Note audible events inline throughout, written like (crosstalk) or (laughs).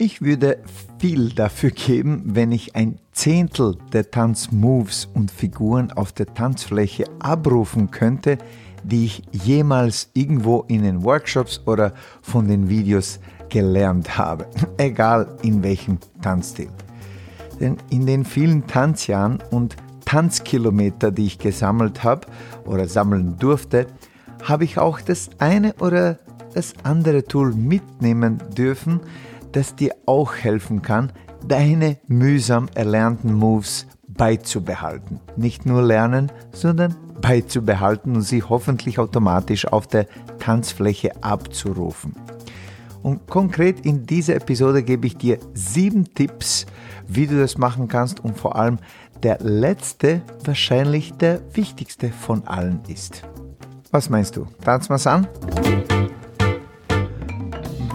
Ich würde viel dafür geben, wenn ich ein Zehntel der Tanzmoves und Figuren auf der Tanzfläche abrufen könnte, die ich jemals irgendwo in den Workshops oder von den Videos gelernt habe, (laughs) egal in welchem Tanzstil. Denn in den vielen Tanzjahren und Tanzkilometer, die ich gesammelt habe oder sammeln durfte, habe ich auch das eine oder das andere Tool mitnehmen dürfen, das dir auch helfen kann, deine mühsam erlernten Moves beizubehalten. Nicht nur lernen, sondern beizubehalten und sie hoffentlich automatisch auf der Tanzfläche abzurufen. Und konkret in dieser Episode gebe ich dir sieben Tipps, wie du das machen kannst und vor allem der letzte wahrscheinlich der wichtigste von allen ist. Was meinst du? Tanz mal's an?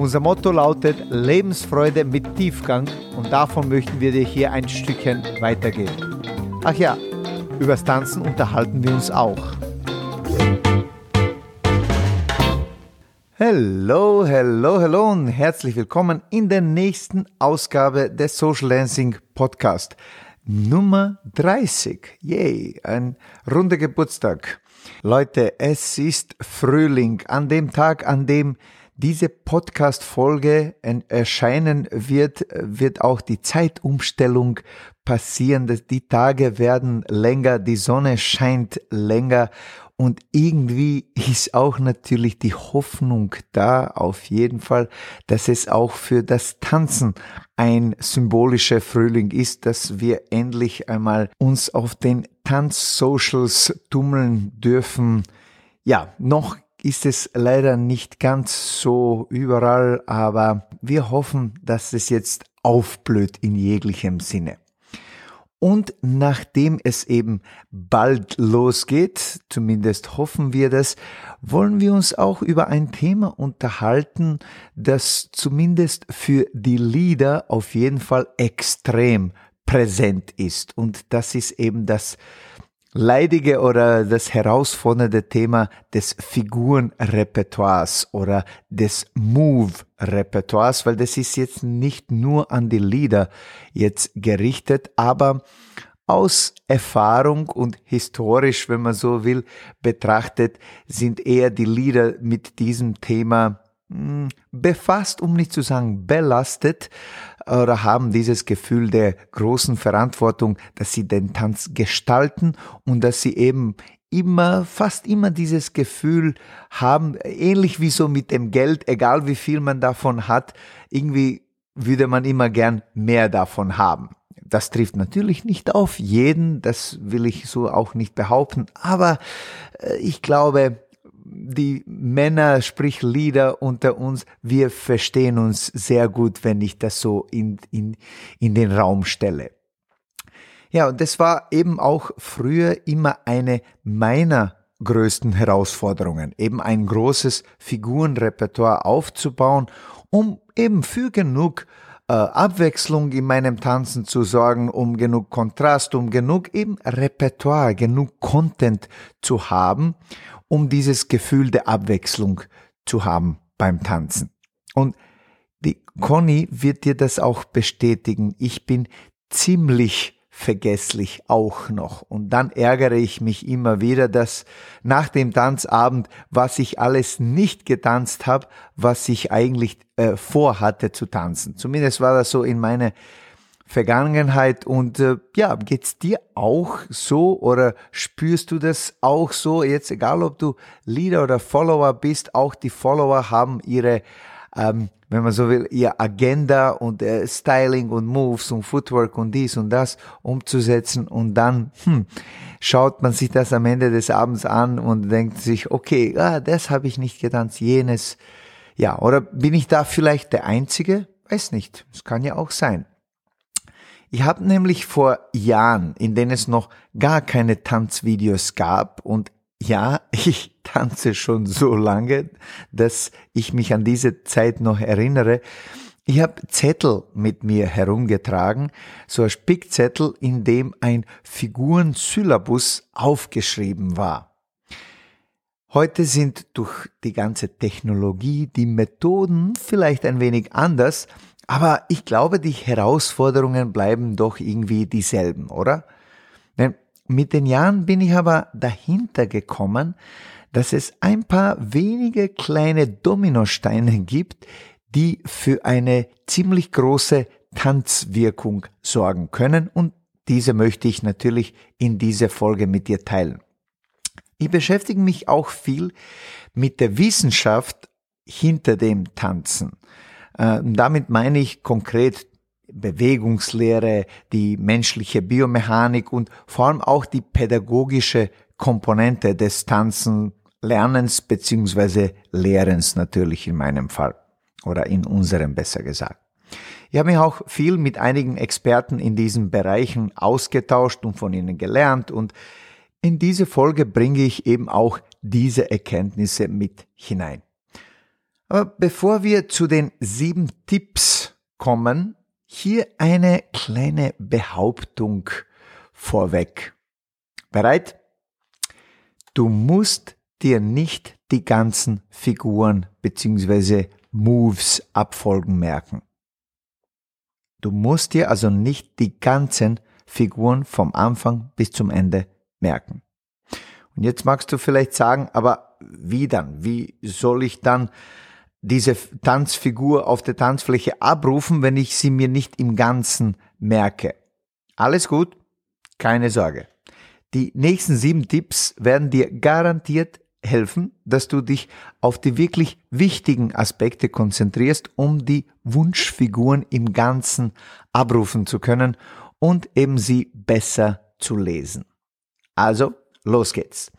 Unser Motto lautet Lebensfreude mit Tiefgang und davon möchten wir dir hier ein Stückchen weitergeben. Ach ja, übers Tanzen unterhalten wir uns auch. Hallo, hallo, hallo und herzlich willkommen in der nächsten Ausgabe des Social Dancing Podcast. Nummer 30. Yay, ein runder Geburtstag. Leute, es ist Frühling, an dem Tag, an dem diese Podcast-Folge erscheinen wird, wird auch die Zeitumstellung passieren. Die Tage werden länger, die Sonne scheint länger und irgendwie ist auch natürlich die Hoffnung da, auf jeden Fall, dass es auch für das Tanzen ein symbolischer Frühling ist, dass wir endlich einmal uns auf den Tanz-Socials tummeln dürfen. Ja, noch ist es leider nicht ganz so überall, aber wir hoffen, dass es jetzt aufblüht in jeglichem Sinne. Und nachdem es eben bald losgeht, zumindest hoffen wir das, wollen wir uns auch über ein Thema unterhalten, das zumindest für die Lieder auf jeden Fall extrem präsent ist. Und das ist eben das leidige oder das herausfordernde Thema des Figurenrepertoires oder des Move-Repertoires, weil das ist jetzt nicht nur an die Lieder jetzt gerichtet, aber aus Erfahrung und historisch, wenn man so will, betrachtet, sind eher die Lieder mit diesem Thema hm, befasst, um nicht zu sagen belastet, oder haben dieses Gefühl der großen Verantwortung, dass sie den Tanz gestalten und dass sie eben immer, fast immer dieses Gefühl haben, ähnlich wie so mit dem Geld, egal wie viel man davon hat, irgendwie würde man immer gern mehr davon haben. Das trifft natürlich nicht auf jeden, das will ich so auch nicht behaupten, aber äh, ich glaube, die Männer, sprich Lieder unter uns, wir verstehen uns sehr gut, wenn ich das so in, in, in den Raum stelle. Ja, und das war eben auch früher immer eine meiner größten Herausforderungen, eben ein großes Figurenrepertoire aufzubauen, um eben für genug äh, Abwechslung in meinem Tanzen zu sorgen, um genug Kontrast, um genug eben Repertoire, genug Content zu haben um dieses Gefühl der Abwechslung zu haben beim Tanzen. Und die Conny wird dir das auch bestätigen. Ich bin ziemlich vergesslich auch noch. Und dann ärgere ich mich immer wieder, dass nach dem Tanzabend, was ich alles nicht getanzt habe, was ich eigentlich äh, vorhatte zu tanzen. Zumindest war das so in meiner Vergangenheit und äh, ja, geht's dir auch so oder spürst du das auch so? Jetzt egal, ob du Leader oder Follower bist, auch die Follower haben ihre, ähm, wenn man so will, ihr Agenda und äh, Styling und Moves und Footwork und dies und das umzusetzen und dann hm, schaut man sich das am Ende des Abends an und denkt sich, okay, ah, das habe ich nicht getanzt, jenes. Ja, oder bin ich da vielleicht der Einzige? Weiß nicht. Es kann ja auch sein. Ich habe nämlich vor Jahren, in denen es noch gar keine Tanzvideos gab und ja, (laughs) ich tanze schon so lange, dass ich mich an diese Zeit noch erinnere. Ich habe Zettel mit mir herumgetragen, so ein Spickzettel, in dem ein Figurensyllabus aufgeschrieben war. Heute sind durch die ganze Technologie die Methoden vielleicht ein wenig anders, aber ich glaube, die Herausforderungen bleiben doch irgendwie dieselben, oder? Mit den Jahren bin ich aber dahinter gekommen, dass es ein paar wenige kleine Dominosteine gibt, die für eine ziemlich große Tanzwirkung sorgen können und diese möchte ich natürlich in dieser Folge mit dir teilen. Ich beschäftige mich auch viel mit der Wissenschaft hinter dem Tanzen. Äh, damit meine ich konkret Bewegungslehre, die menschliche Biomechanik und vor allem auch die pädagogische Komponente des Tanzen, Lernens beziehungsweise Lehrens natürlich in meinem Fall oder in unserem besser gesagt. Ich habe mich auch viel mit einigen Experten in diesen Bereichen ausgetauscht und von ihnen gelernt und in diese Folge bringe ich eben auch diese Erkenntnisse mit hinein. Aber bevor wir zu den sieben Tipps kommen, hier eine kleine Behauptung vorweg. Bereit? Du musst dir nicht die ganzen Figuren bzw. Moves abfolgen merken. Du musst dir also nicht die ganzen Figuren vom Anfang bis zum Ende merken. Und jetzt magst du vielleicht sagen, aber wie dann? Wie soll ich dann diese Tanzfigur auf der Tanzfläche abrufen, wenn ich sie mir nicht im Ganzen merke. Alles gut, keine Sorge. Die nächsten sieben Tipps werden dir garantiert helfen, dass du dich auf die wirklich wichtigen Aspekte konzentrierst, um die Wunschfiguren im Ganzen abrufen zu können und eben sie besser zu lesen. Also, los geht's.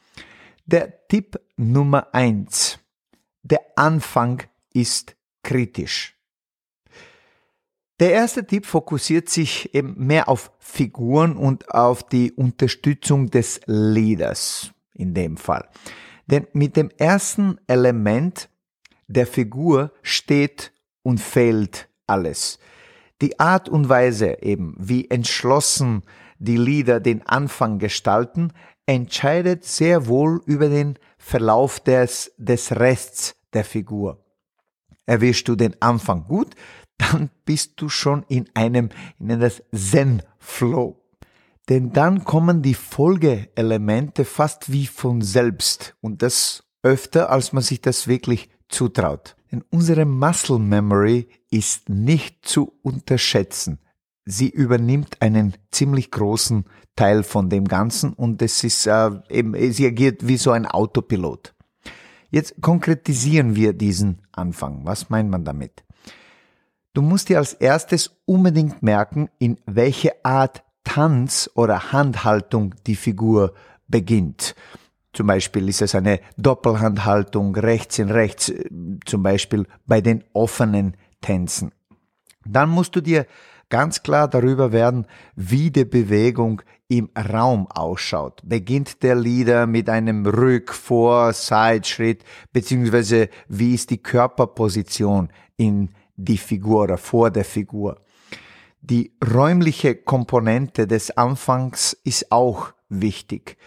Der Tipp Nummer eins: Der Anfang ist kritisch. Der erste Tipp fokussiert sich eben mehr auf Figuren und auf die Unterstützung des Leaders in dem Fall. Denn mit dem ersten Element der Figur steht und fällt alles. Die Art und Weise eben, wie entschlossen die Lieder den Anfang gestalten, entscheidet sehr wohl über den Verlauf des, des Rests der Figur. Erwischst du den Anfang gut, dann bist du schon in einem, in das Zen-Flow. Denn dann kommen die Folgeelemente fast wie von selbst und das öfter, als man sich das wirklich zutraut. Denn unsere Muscle Memory ist nicht zu unterschätzen. Sie übernimmt einen ziemlich großen Teil von dem Ganzen und es ist äh, eben, sie agiert wie so ein Autopilot. Jetzt konkretisieren wir diesen Anfang. Was meint man damit? Du musst dir als erstes unbedingt merken, in welche Art Tanz oder Handhaltung die Figur beginnt. Zum Beispiel ist es eine Doppelhandhaltung rechts in rechts, äh, zum Beispiel bei den offenen Tänzen. Dann musst du dir ganz klar darüber werden, wie die Bewegung im Raum ausschaut. Beginnt der Lieder mit einem Rück-, Vor-, Side-Schritt, beziehungsweise wie ist die Körperposition in die Figur oder vor der Figur. Die räumliche Komponente des Anfangs ist auch wichtig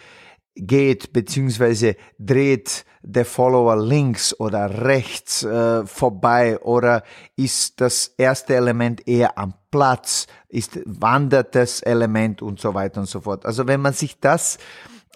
geht beziehungsweise dreht der Follower links oder rechts äh, vorbei oder ist das erste Element eher am Platz, ist wandert das Element und so weiter und so fort. Also wenn man sich das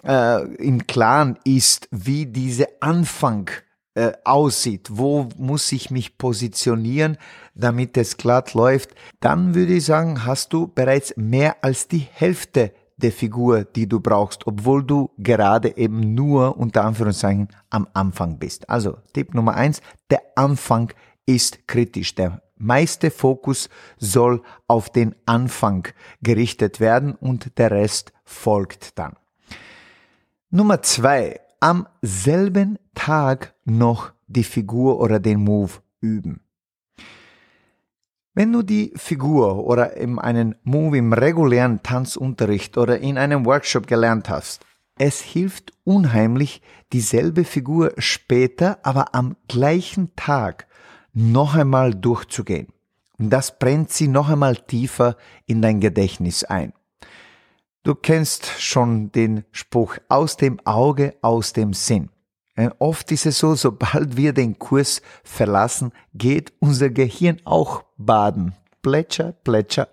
äh, im Klaren ist, wie diese Anfang äh, aussieht, wo muss ich mich positionieren, damit es glatt läuft, dann würde ich sagen, hast du bereits mehr als die Hälfte der Figur, die du brauchst, obwohl du gerade eben nur unter Anführungszeichen am Anfang bist. Also Tipp Nummer eins, der Anfang ist kritisch. Der meiste Fokus soll auf den Anfang gerichtet werden und der Rest folgt dann. Nummer zwei, am selben Tag noch die Figur oder den Move üben. Wenn du die Figur oder in einen Move im regulären Tanzunterricht oder in einem Workshop gelernt hast, es hilft unheimlich, dieselbe Figur später, aber am gleichen Tag noch einmal durchzugehen. Und das brennt sie noch einmal tiefer in dein Gedächtnis ein. Du kennst schon den Spruch aus dem Auge, aus dem Sinn. Oft ist es so, sobald wir den Kurs verlassen, geht unser Gehirn auch baden. Plätscher, Plätscher.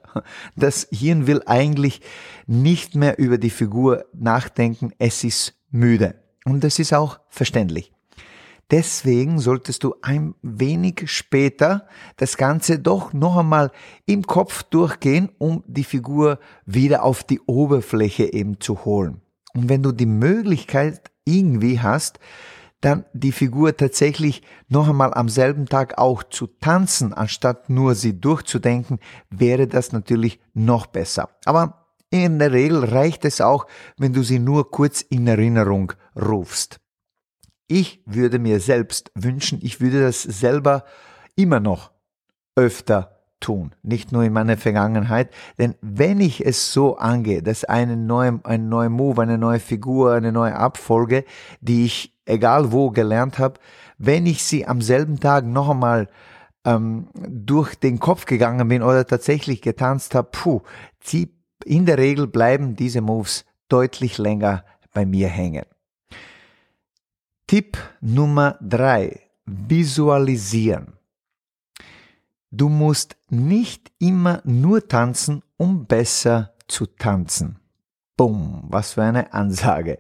Das Hirn will eigentlich nicht mehr über die Figur nachdenken, es ist müde. Und das ist auch verständlich. Deswegen solltest du ein wenig später das Ganze doch noch einmal im Kopf durchgehen, um die Figur wieder auf die Oberfläche eben zu holen. Und wenn du die Möglichkeit irgendwie hast, dann die Figur tatsächlich noch einmal am selben Tag auch zu tanzen, anstatt nur sie durchzudenken, wäre das natürlich noch besser. Aber in der Regel reicht es auch, wenn du sie nur kurz in Erinnerung rufst. Ich würde mir selbst wünschen, ich würde das selber immer noch öfter tun, nicht nur in meiner Vergangenheit, denn wenn ich es so angehe, dass eine neue, ein neuer Move, eine neue Figur, eine neue Abfolge, die ich egal wo gelernt habe, wenn ich sie am selben Tag noch einmal ähm, durch den Kopf gegangen bin oder tatsächlich getanzt habe, puh, sie, in der Regel bleiben diese Moves deutlich länger bei mir hängen. Tipp Nummer drei: Visualisieren. Du musst nicht immer nur tanzen, um besser zu tanzen. Bumm, was für eine Ansage.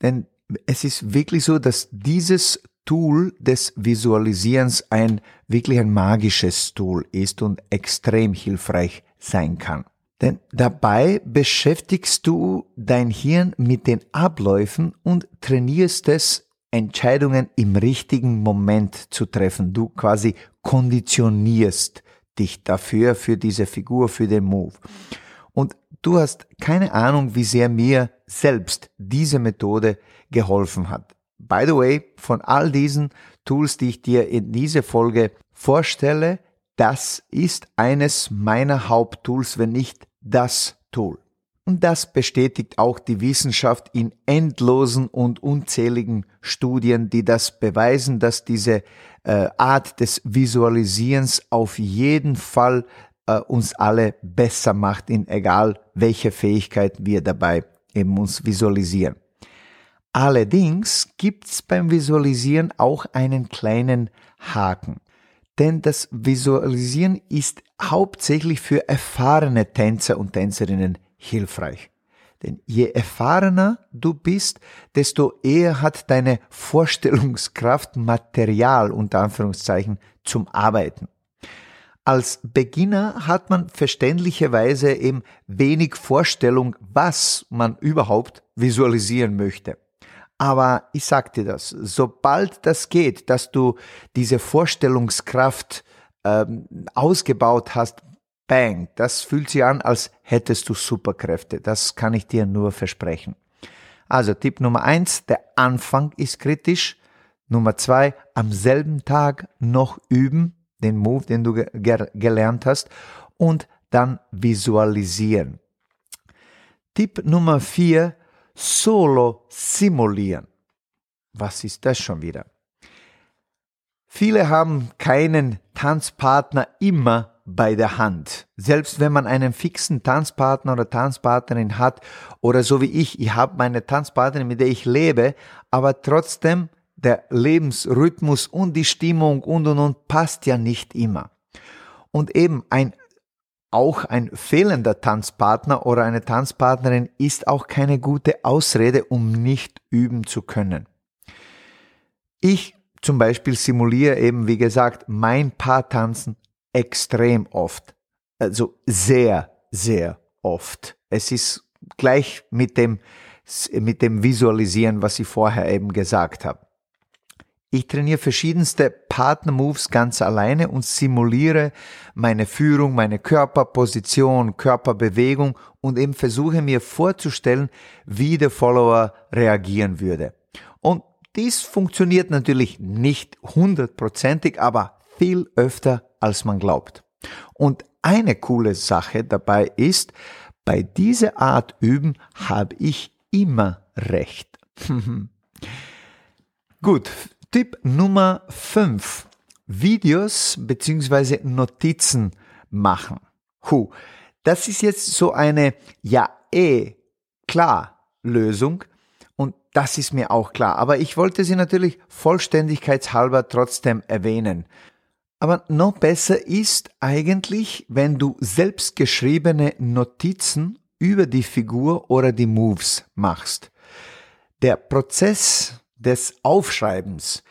Denn es ist wirklich so, dass dieses Tool des Visualisierens ein wirklich ein magisches Tool ist und extrem hilfreich sein kann. Denn dabei beschäftigst du dein Hirn mit den Abläufen und trainierst es Entscheidungen im richtigen Moment zu treffen. Du quasi konditionierst dich dafür, für diese Figur, für den Move. Und du hast keine Ahnung, wie sehr mir selbst diese Methode geholfen hat. By the way, von all diesen Tools, die ich dir in dieser Folge vorstelle, das ist eines meiner Haupttools, wenn nicht das Tool. Und das bestätigt auch die Wissenschaft in endlosen und unzähligen Studien, die das beweisen, dass diese äh, Art des Visualisierens auf jeden Fall äh, uns alle besser macht, in egal welche Fähigkeit wir dabei eben uns visualisieren. Allerdings gibt's beim Visualisieren auch einen kleinen Haken. Denn das Visualisieren ist hauptsächlich für erfahrene Tänzer und Tänzerinnen hilfreich. Denn je erfahrener du bist, desto eher hat deine Vorstellungskraft Material unter Anführungszeichen zum Arbeiten. Als Beginner hat man verständlicherweise eben wenig Vorstellung, was man überhaupt visualisieren möchte. Aber ich sag dir das, sobald das geht, dass du diese Vorstellungskraft ähm, ausgebaut hast, Bang, das fühlt sich an, als hättest du Superkräfte. Das kann ich dir nur versprechen. Also Tipp Nummer eins, der Anfang ist kritisch. Nummer zwei, am selben Tag noch üben, den Move, den du ge gelernt hast, und dann visualisieren. Tipp Nummer vier, solo simulieren. Was ist das schon wieder? Viele haben keinen Tanzpartner immer bei der Hand. Selbst wenn man einen fixen Tanzpartner oder Tanzpartnerin hat oder so wie ich, ich habe meine Tanzpartnerin, mit der ich lebe, aber trotzdem der Lebensrhythmus und die Stimmung und und und passt ja nicht immer. Und eben ein auch ein fehlender Tanzpartner oder eine Tanzpartnerin ist auch keine gute Ausrede, um nicht üben zu können. Ich zum Beispiel simuliere eben, wie gesagt, mein Paartanzen extrem oft. Also sehr, sehr oft. Es ist gleich mit dem, mit dem Visualisieren, was ich vorher eben gesagt habe. Ich trainiere verschiedenste Partner-Moves ganz alleine und simuliere meine Führung, meine Körperposition, Körperbewegung und eben versuche mir vorzustellen, wie der Follower reagieren würde. Und dies funktioniert natürlich nicht hundertprozentig, aber viel öfter als man glaubt. Und eine coole Sache dabei ist, bei dieser Art Üben habe ich immer recht. (laughs) Gut, Tipp Nummer 5. Videos bzw. Notizen machen. Huh. Das ist jetzt so eine, ja, eh, klar Lösung. Und das ist mir auch klar. Aber ich wollte sie natürlich vollständigkeitshalber trotzdem erwähnen. Aber noch besser ist eigentlich, wenn du selbstgeschriebene Notizen über die Figur oder die Moves machst. Der Prozess des Aufschreibens,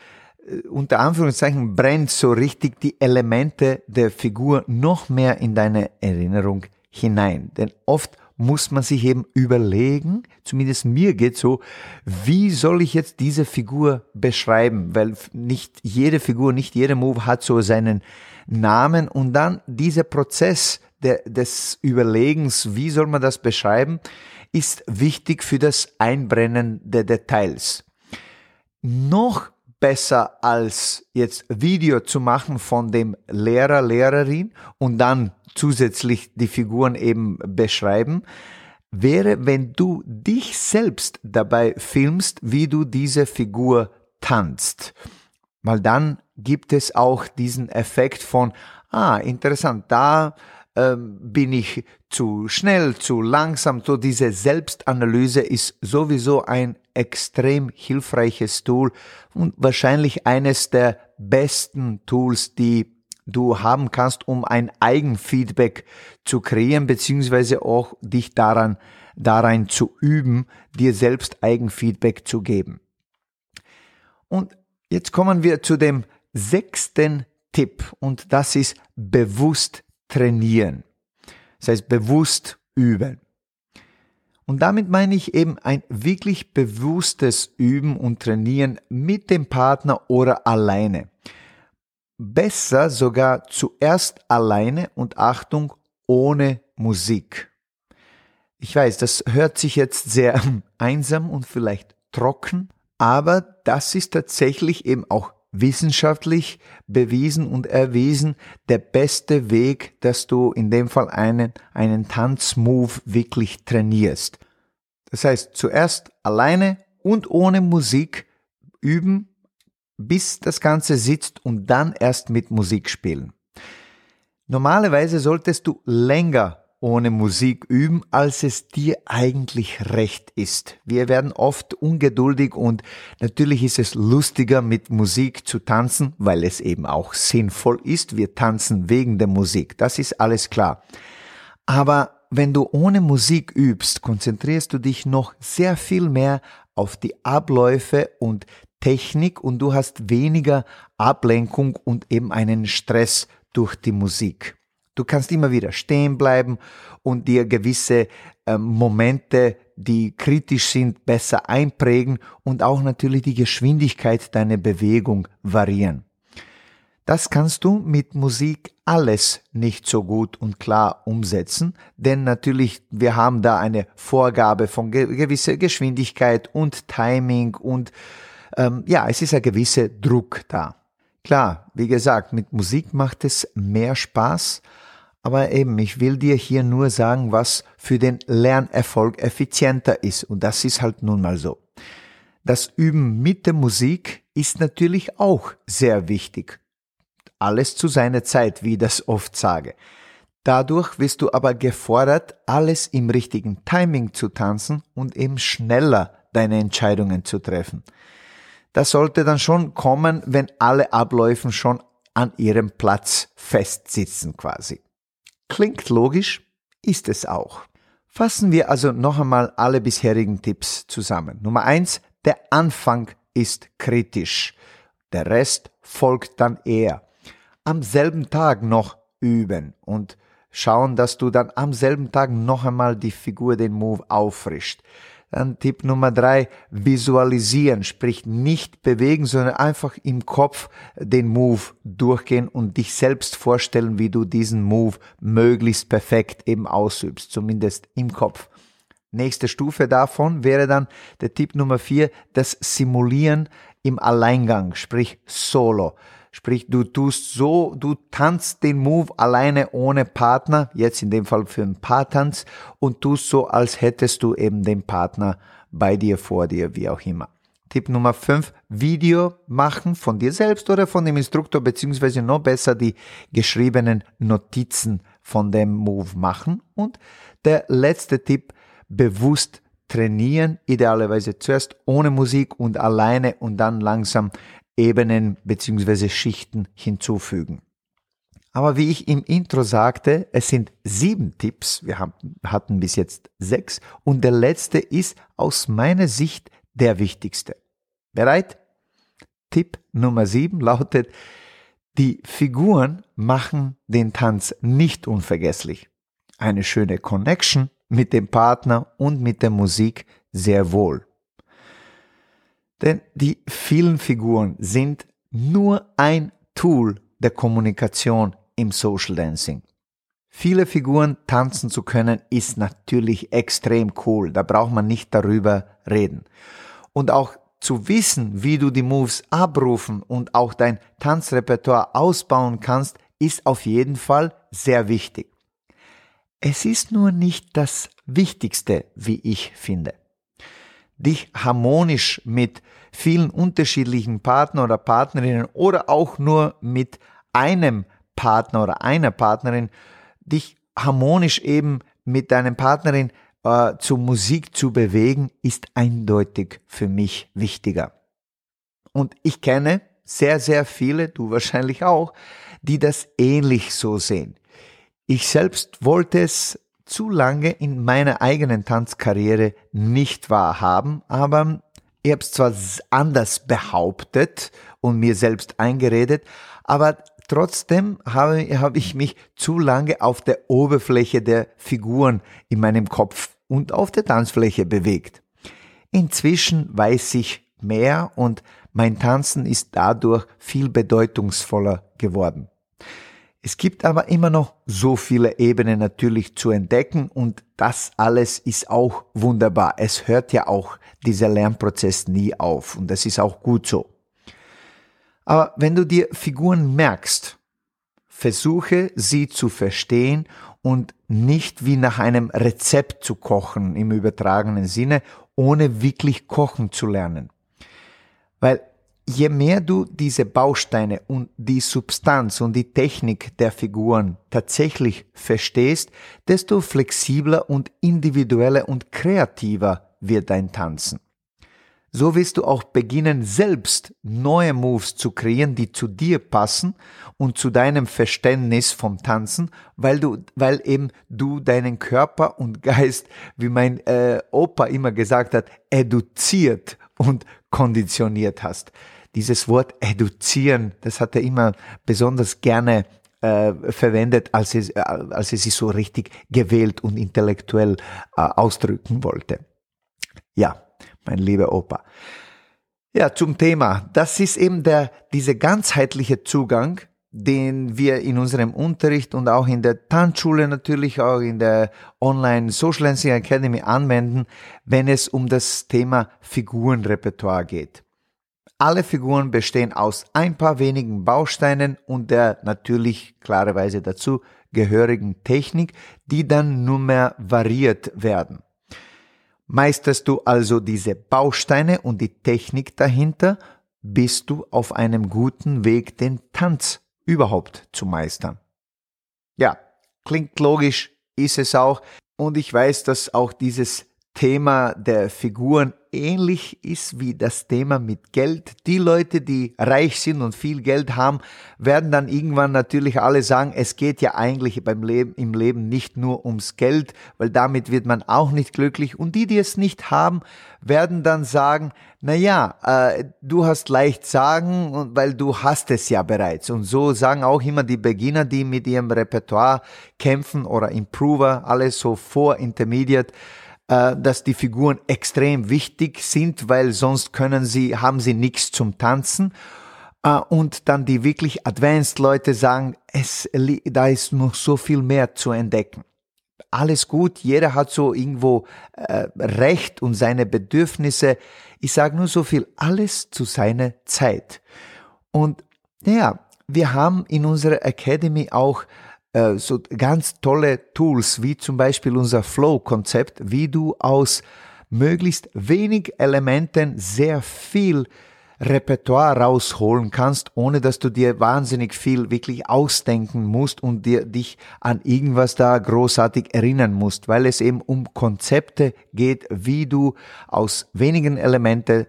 äh, unter Anführungszeichen, brennt so richtig die Elemente der Figur noch mehr in deine Erinnerung hinein. Denn oft muss man sich eben überlegen, zumindest mir geht so, wie soll ich jetzt diese Figur beschreiben? Weil nicht jede Figur, nicht jeder Move hat so seinen Namen und dann dieser Prozess der, des Überlegens, wie soll man das beschreiben, ist wichtig für das Einbrennen der Details. Noch besser als jetzt Video zu machen von dem Lehrer, Lehrerin und dann zusätzlich die Figuren eben beschreiben, wäre, wenn du dich selbst dabei filmst, wie du diese Figur tanzt. Weil dann gibt es auch diesen Effekt von, ah, interessant, da ähm, bin ich zu schnell, zu langsam. So diese Selbstanalyse ist sowieso ein extrem hilfreiches Tool und wahrscheinlich eines der besten Tools, die du haben kannst, um ein Eigenfeedback zu kreieren, beziehungsweise auch dich daran, darein zu üben, dir selbst Eigenfeedback zu geben. Und jetzt kommen wir zu dem sechsten Tipp und das ist bewusst trainieren. Das heißt bewusst üben. Und damit meine ich eben ein wirklich bewusstes Üben und Trainieren mit dem Partner oder alleine. Besser sogar zuerst alleine und Achtung ohne Musik. Ich weiß, das hört sich jetzt sehr (laughs) einsam und vielleicht trocken, aber das ist tatsächlich eben auch wissenschaftlich bewiesen und erwiesen der beste Weg, dass du in dem Fall einen, einen Tanzmove wirklich trainierst. Das heißt, zuerst alleine und ohne Musik üben, bis das Ganze sitzt und dann erst mit Musik spielen. Normalerweise solltest du länger ohne Musik üben, als es dir eigentlich recht ist. Wir werden oft ungeduldig und natürlich ist es lustiger mit Musik zu tanzen, weil es eben auch sinnvoll ist. Wir tanzen wegen der Musik, das ist alles klar. Aber wenn du ohne Musik übst, konzentrierst du dich noch sehr viel mehr auf die Abläufe und Technik und du hast weniger Ablenkung und eben einen Stress durch die Musik. Du kannst immer wieder stehen bleiben und dir gewisse äh, Momente, die kritisch sind, besser einprägen und auch natürlich die Geschwindigkeit deiner Bewegung variieren. Das kannst du mit Musik alles nicht so gut und klar umsetzen, denn natürlich wir haben da eine Vorgabe von ge gewisser Geschwindigkeit und Timing und ähm, ja, es ist ein gewisser Druck da. Klar, wie gesagt, mit Musik macht es mehr Spaß, aber eben, ich will dir hier nur sagen, was für den Lernerfolg effizienter ist. Und das ist halt nun mal so. Das Üben mit der Musik ist natürlich auch sehr wichtig. Alles zu seiner Zeit, wie ich das oft sage. Dadurch wirst du aber gefordert, alles im richtigen Timing zu tanzen und eben schneller deine Entscheidungen zu treffen. Das sollte dann schon kommen, wenn alle Abläufen schon an ihrem Platz festsitzen quasi. Klingt logisch, ist es auch. Fassen wir also noch einmal alle bisherigen Tipps zusammen. Nummer eins: der Anfang ist kritisch. Der Rest folgt dann eher. Am selben Tag noch üben und schauen, dass du dann am selben Tag noch einmal die Figur, den Move auffrischt. Dann Tipp Nummer drei, visualisieren, sprich nicht bewegen, sondern einfach im Kopf den Move durchgehen und dich selbst vorstellen, wie du diesen Move möglichst perfekt eben ausübst, zumindest im Kopf. Nächste Stufe davon wäre dann der Tipp Nummer vier, das Simulieren im Alleingang, sprich Solo. Sprich, du tust so, du tanzt den Move alleine ohne Partner, jetzt in dem Fall für einen Paartanz, und tust so, als hättest du eben den Partner bei dir, vor dir, wie auch immer. Tipp Nummer 5, Video machen von dir selbst oder von dem Instruktor, beziehungsweise noch besser die geschriebenen Notizen von dem Move machen. Und der letzte Tipp, bewusst trainieren, idealerweise zuerst ohne Musik und alleine und dann langsam Ebenen bzw. Schichten hinzufügen. Aber wie ich im Intro sagte, es sind sieben Tipps, wir haben, hatten bis jetzt sechs und der letzte ist aus meiner Sicht der wichtigste. Bereit? Tipp Nummer sieben lautet, die Figuren machen den Tanz nicht unvergesslich. Eine schöne Connection mit dem Partner und mit der Musik sehr wohl. Denn die vielen Figuren sind nur ein Tool der Kommunikation im Social Dancing. Viele Figuren tanzen zu können ist natürlich extrem cool. Da braucht man nicht darüber reden. Und auch zu wissen, wie du die Moves abrufen und auch dein Tanzrepertoire ausbauen kannst, ist auf jeden Fall sehr wichtig. Es ist nur nicht das Wichtigste, wie ich finde dich harmonisch mit vielen unterschiedlichen Partnern oder Partnerinnen oder auch nur mit einem Partner oder einer Partnerin, dich harmonisch eben mit deinem Partnerin äh, zur Musik zu bewegen, ist eindeutig für mich wichtiger. Und ich kenne sehr, sehr viele, du wahrscheinlich auch, die das ähnlich so sehen. Ich selbst wollte es zu lange in meiner eigenen Tanzkarriere nicht wahrhaben, aber ich habe es zwar anders behauptet und mir selbst eingeredet, aber trotzdem habe, habe ich mich zu lange auf der Oberfläche der Figuren in meinem Kopf und auf der Tanzfläche bewegt. Inzwischen weiß ich mehr und mein Tanzen ist dadurch viel bedeutungsvoller geworden. Es gibt aber immer noch so viele Ebenen natürlich zu entdecken und das alles ist auch wunderbar. Es hört ja auch dieser Lernprozess nie auf und das ist auch gut so. Aber wenn du dir Figuren merkst, versuche sie zu verstehen und nicht wie nach einem Rezept zu kochen im übertragenen Sinne, ohne wirklich kochen zu lernen. Weil je mehr du diese Bausteine und die Substanz und die Technik der Figuren tatsächlich verstehst, desto flexibler und individueller und kreativer wird dein Tanzen. So wirst du auch beginnen, selbst neue Moves zu kreieren, die zu dir passen und zu deinem Verständnis vom Tanzen, weil du, weil eben du deinen Körper und Geist, wie mein äh, Opa immer gesagt hat, eduziert und konditioniert hast dieses Wort eduzieren, das hat er immer besonders gerne äh, verwendet, als er, äh, als er sich so richtig gewählt und intellektuell äh, ausdrücken wollte. Ja, mein lieber Opa. Ja, zum Thema. Das ist eben der, dieser ganzheitliche Zugang, den wir in unserem Unterricht und auch in der Tanzschule natürlich auch in der Online Social Dancing Academy anwenden, wenn es um das Thema Figurenrepertoire geht. Alle Figuren bestehen aus ein paar wenigen Bausteinen und der natürlich klarerweise dazu gehörigen Technik, die dann nur mehr variiert werden. Meisterst du also diese Bausteine und die Technik dahinter, bist du auf einem guten Weg, den Tanz überhaupt zu meistern. Ja, klingt logisch, ist es auch. Und ich weiß, dass auch dieses Thema der Figuren ähnlich ist wie das Thema mit Geld. Die Leute, die reich sind und viel Geld haben, werden dann irgendwann natürlich alle sagen, es geht ja eigentlich beim Leben, im Leben nicht nur ums Geld, weil damit wird man auch nicht glücklich. Und die, die es nicht haben, werden dann sagen, na ja, äh, du hast leicht sagen, weil du hast es ja bereits. Und so sagen auch immer die Beginner, die mit ihrem Repertoire kämpfen oder Improver, alles so vor Intermediate, äh, dass die Figuren extrem wichtig sind, weil sonst können sie, haben sie nichts zum Tanzen. Äh, und dann die wirklich Advanced Leute sagen, es, da ist noch so viel mehr zu entdecken. Alles gut, jeder hat so irgendwo äh, Recht und seine Bedürfnisse. Ich sage nur so viel, alles zu seiner Zeit. Und Ja, wir haben in unserer Academy auch äh, so ganz tolle Tools, wie zum Beispiel unser Flow-Konzept, wie du aus möglichst wenig Elementen sehr viel Repertoire rausholen kannst, ohne dass du dir wahnsinnig viel wirklich ausdenken musst und dir dich an irgendwas da großartig erinnern musst, weil es eben um Konzepte geht, wie du aus wenigen Elementen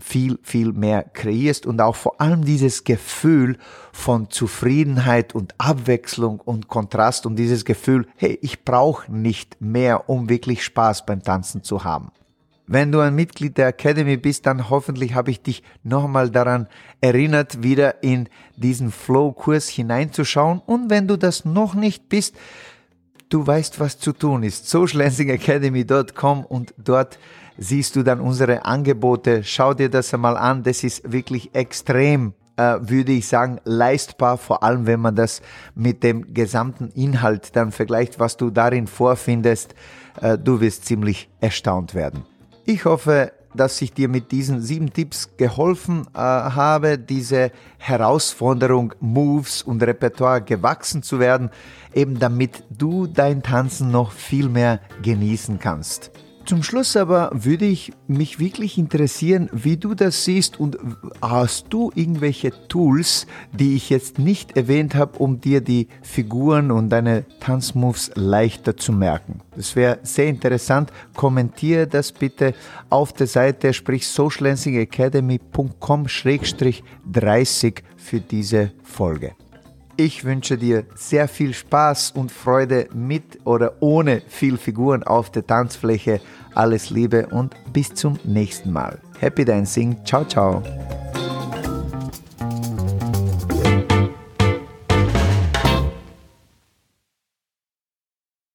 viel, viel mehr kreierst und auch vor allem dieses Gefühl von Zufriedenheit und Abwechslung und Kontrast und dieses Gefühl, hey, ich brauche nicht mehr, um wirklich Spaß beim Tanzen zu haben. Wenn du ein Mitglied der Academy bist, dann hoffentlich habe ich dich nochmal daran erinnert, wieder in diesen Flow-Kurs hineinzuschauen. Und wenn du das noch nicht bist, du weißt, was zu tun ist. socialdancingacademy.com und dort siehst du dann unsere Angebote. Schau dir das einmal an. Das ist wirklich extrem, äh, würde ich sagen, leistbar, vor allem wenn man das mit dem gesamten Inhalt dann vergleicht, was du darin vorfindest. Äh, du wirst ziemlich erstaunt werden. Ich hoffe, dass ich dir mit diesen sieben Tipps geholfen äh, habe, diese Herausforderung, Moves und Repertoire gewachsen zu werden, eben damit du dein Tanzen noch viel mehr genießen kannst. Zum Schluss aber würde ich mich wirklich interessieren, wie du das siehst und hast du irgendwelche Tools, die ich jetzt nicht erwähnt habe, um dir die Figuren und deine Tanzmoves leichter zu merken. Das wäre sehr interessant. Kommentiere das bitte auf der Seite, sprich socialdancingacademy.com-30 für diese Folge. Ich wünsche dir sehr viel Spaß und Freude mit oder ohne viel Figuren auf der Tanzfläche. Alles Liebe und bis zum nächsten Mal. Happy Dancing. Ciao, ciao.